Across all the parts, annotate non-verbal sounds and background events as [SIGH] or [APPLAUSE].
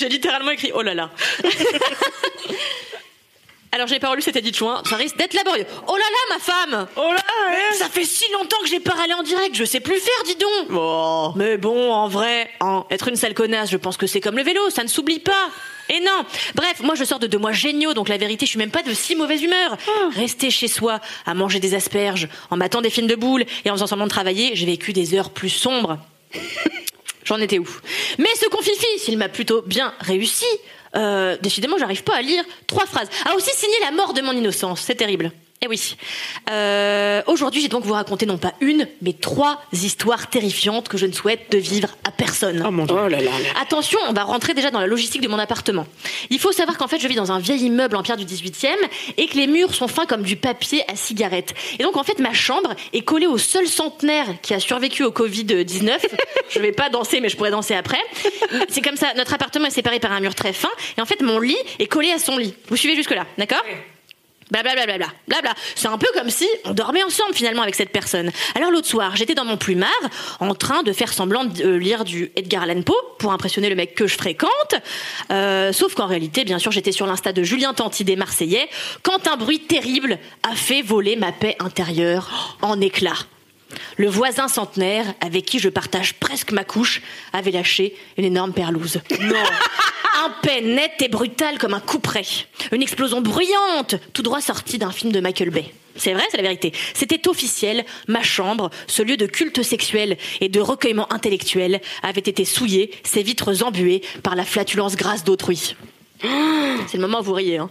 J'ai littéralement écrit oh là là. [LAUGHS] Alors j'ai pas relu cet édit ça risque d'être laborieux. Oh là là ma femme Oh là, hein Ça fait si longtemps que j'ai pas râlé en direct, je sais plus faire, dis donc Oh. Mais bon, en vrai, hein, être une sale connasse, je pense que c'est comme le vélo, ça ne s'oublie pas et non Bref, moi je sors de deux mois géniaux, donc la vérité, je suis même pas de si mauvaise humeur. Rester chez soi, à manger des asperges, en matant des films de boules et en faisant semblant de travailler, j'ai vécu des heures plus sombres. [LAUGHS] J'en étais où? Mais ce confifi, s'il m'a plutôt bien réussi, euh, décidément, j'arrive pas à lire trois phrases. A aussi signé la mort de mon innocence. C'est terrible. Eh oui. Euh, Aujourd'hui, j'ai donc vous raconter non pas une, mais trois histoires terrifiantes que je ne souhaite de vivre à personne. Oh mon dieu. Oh là là. là. Attention, on va rentrer déjà dans la logistique de mon appartement. Il faut savoir qu'en fait, je vis dans un vieil immeuble en pierre du 18e et que les murs sont fins comme du papier à cigarette. Et donc, en fait, ma chambre est collée au seul centenaire qui a survécu au Covid-19. je vais pas danser, mais je pourrais danser après. C'est comme ça, notre appartement est séparé par un mur très fin et en fait, mon lit est collé à son lit. Vous suivez jusque-là, d'accord? Blablabla, bla, bla, bla. C'est un peu comme si on dormait ensemble finalement avec cette personne. Alors l'autre soir, j'étais dans mon plumard en train de faire semblant de euh, lire du Edgar Allan Poe pour impressionner le mec que je fréquente. Euh, sauf qu'en réalité, bien sûr, j'étais sur l'insta de Julien Tanti des Marseillais quand un bruit terrible a fait voler ma paix intérieure en éclats. Le voisin centenaire, avec qui je partage presque ma couche, avait lâché une énorme perlouse. Non Un paix net et brutal comme un couperet. Une explosion bruyante, tout droit sortie d'un film de Michael Bay. C'est vrai, c'est la vérité. C'était officiel, ma chambre, ce lieu de culte sexuel et de recueillement intellectuel, avait été souillé, ses vitres embuées par la flatulence grasse d'autrui. C'est le moment où vous riez, hein.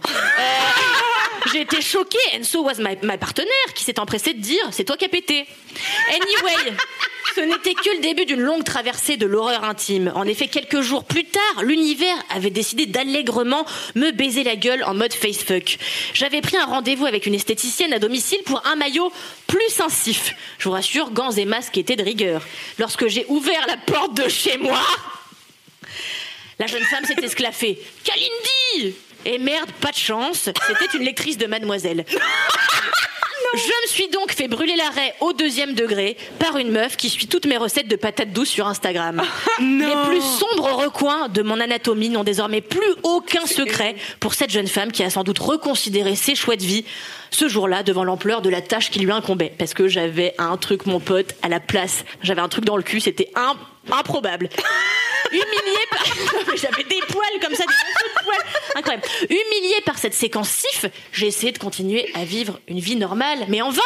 J'ai été choquée, and so was my, my partenaire, qui s'est empressé de dire c'est toi qui as pété. Anyway, ce n'était que le début d'une longue traversée de l'horreur intime. En effet, quelques jours plus tard, l'univers avait décidé d'allègrement me baiser la gueule en mode facefuck. J'avais pris un rendez-vous avec une esthéticienne à domicile pour un maillot plus incif. Je vous rassure, gants et masques étaient de rigueur. Lorsque j'ai ouvert la porte de chez moi, la jeune femme s'est esclaffée. Kalindi Et merde, pas de chance, c'était une lectrice de Mademoiselle. Je me suis donc fait brûler l'arrêt au deuxième degré par une meuf qui suit toutes mes recettes de patates douces sur Instagram. [LAUGHS] Les plus sombres recoins de mon anatomie n'ont désormais plus aucun secret pour cette jeune femme qui a sans doute reconsidéré ses choix de vie ce jour-là devant l'ampleur de la tâche qui lui incombait. Parce que j'avais un truc, mon pote, à la place. J'avais un truc dans le cul, c'était im- improbable. [LAUGHS] Humilié par... [LAUGHS] J'avais des poils comme ça, des. Incroyable. Humilié par cette séquence sif, j'ai essayé de continuer à vivre une vie normale, mais en vain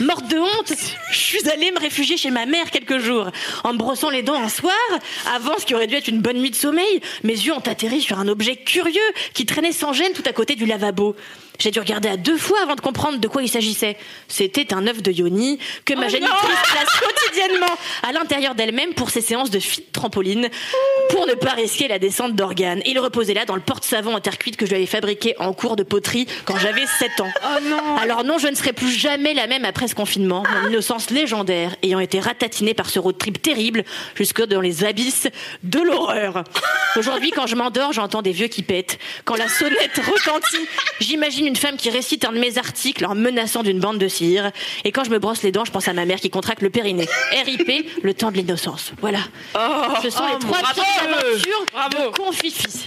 Morte de honte, je suis allée me réfugier chez ma mère quelques jours. En me brossant les dents un soir, avant ce qui aurait dû être une bonne nuit de sommeil, mes yeux ont atterri sur un objet curieux qui traînait sans gêne tout à côté du lavabo. J'ai dû regarder à deux fois avant de comprendre de quoi il s'agissait. C'était un œuf de yoni que ma génitrice place quotidiennement à l'intérieur d'elle-même pour ses séances de fit trampoline pour ne pas risquer la descente d'organes. Il reposait là dans le porte-savon en terre cuite que je lui avais fabriqué en cours de poterie quand j'avais 7 ans. Alors non, je ne serai plus jamais la même après ce confinement. Mon innocence légendaire ayant été ratatinée par ce road trip terrible jusque dans les abysses de l'horreur. Aujourd'hui, quand je m'endors, j'entends des vieux qui pètent. Quand la sonnette retentit, j'imagine une femme qui récite un de mes articles en menaçant d'une bande de cire. Et quand je me brosse les dents, je pense à ma mère qui contracte le périnée. RIP, le temps de l'innocence. Voilà. Ce sont les trois bravo. petites aventures Bravo. de Confifi.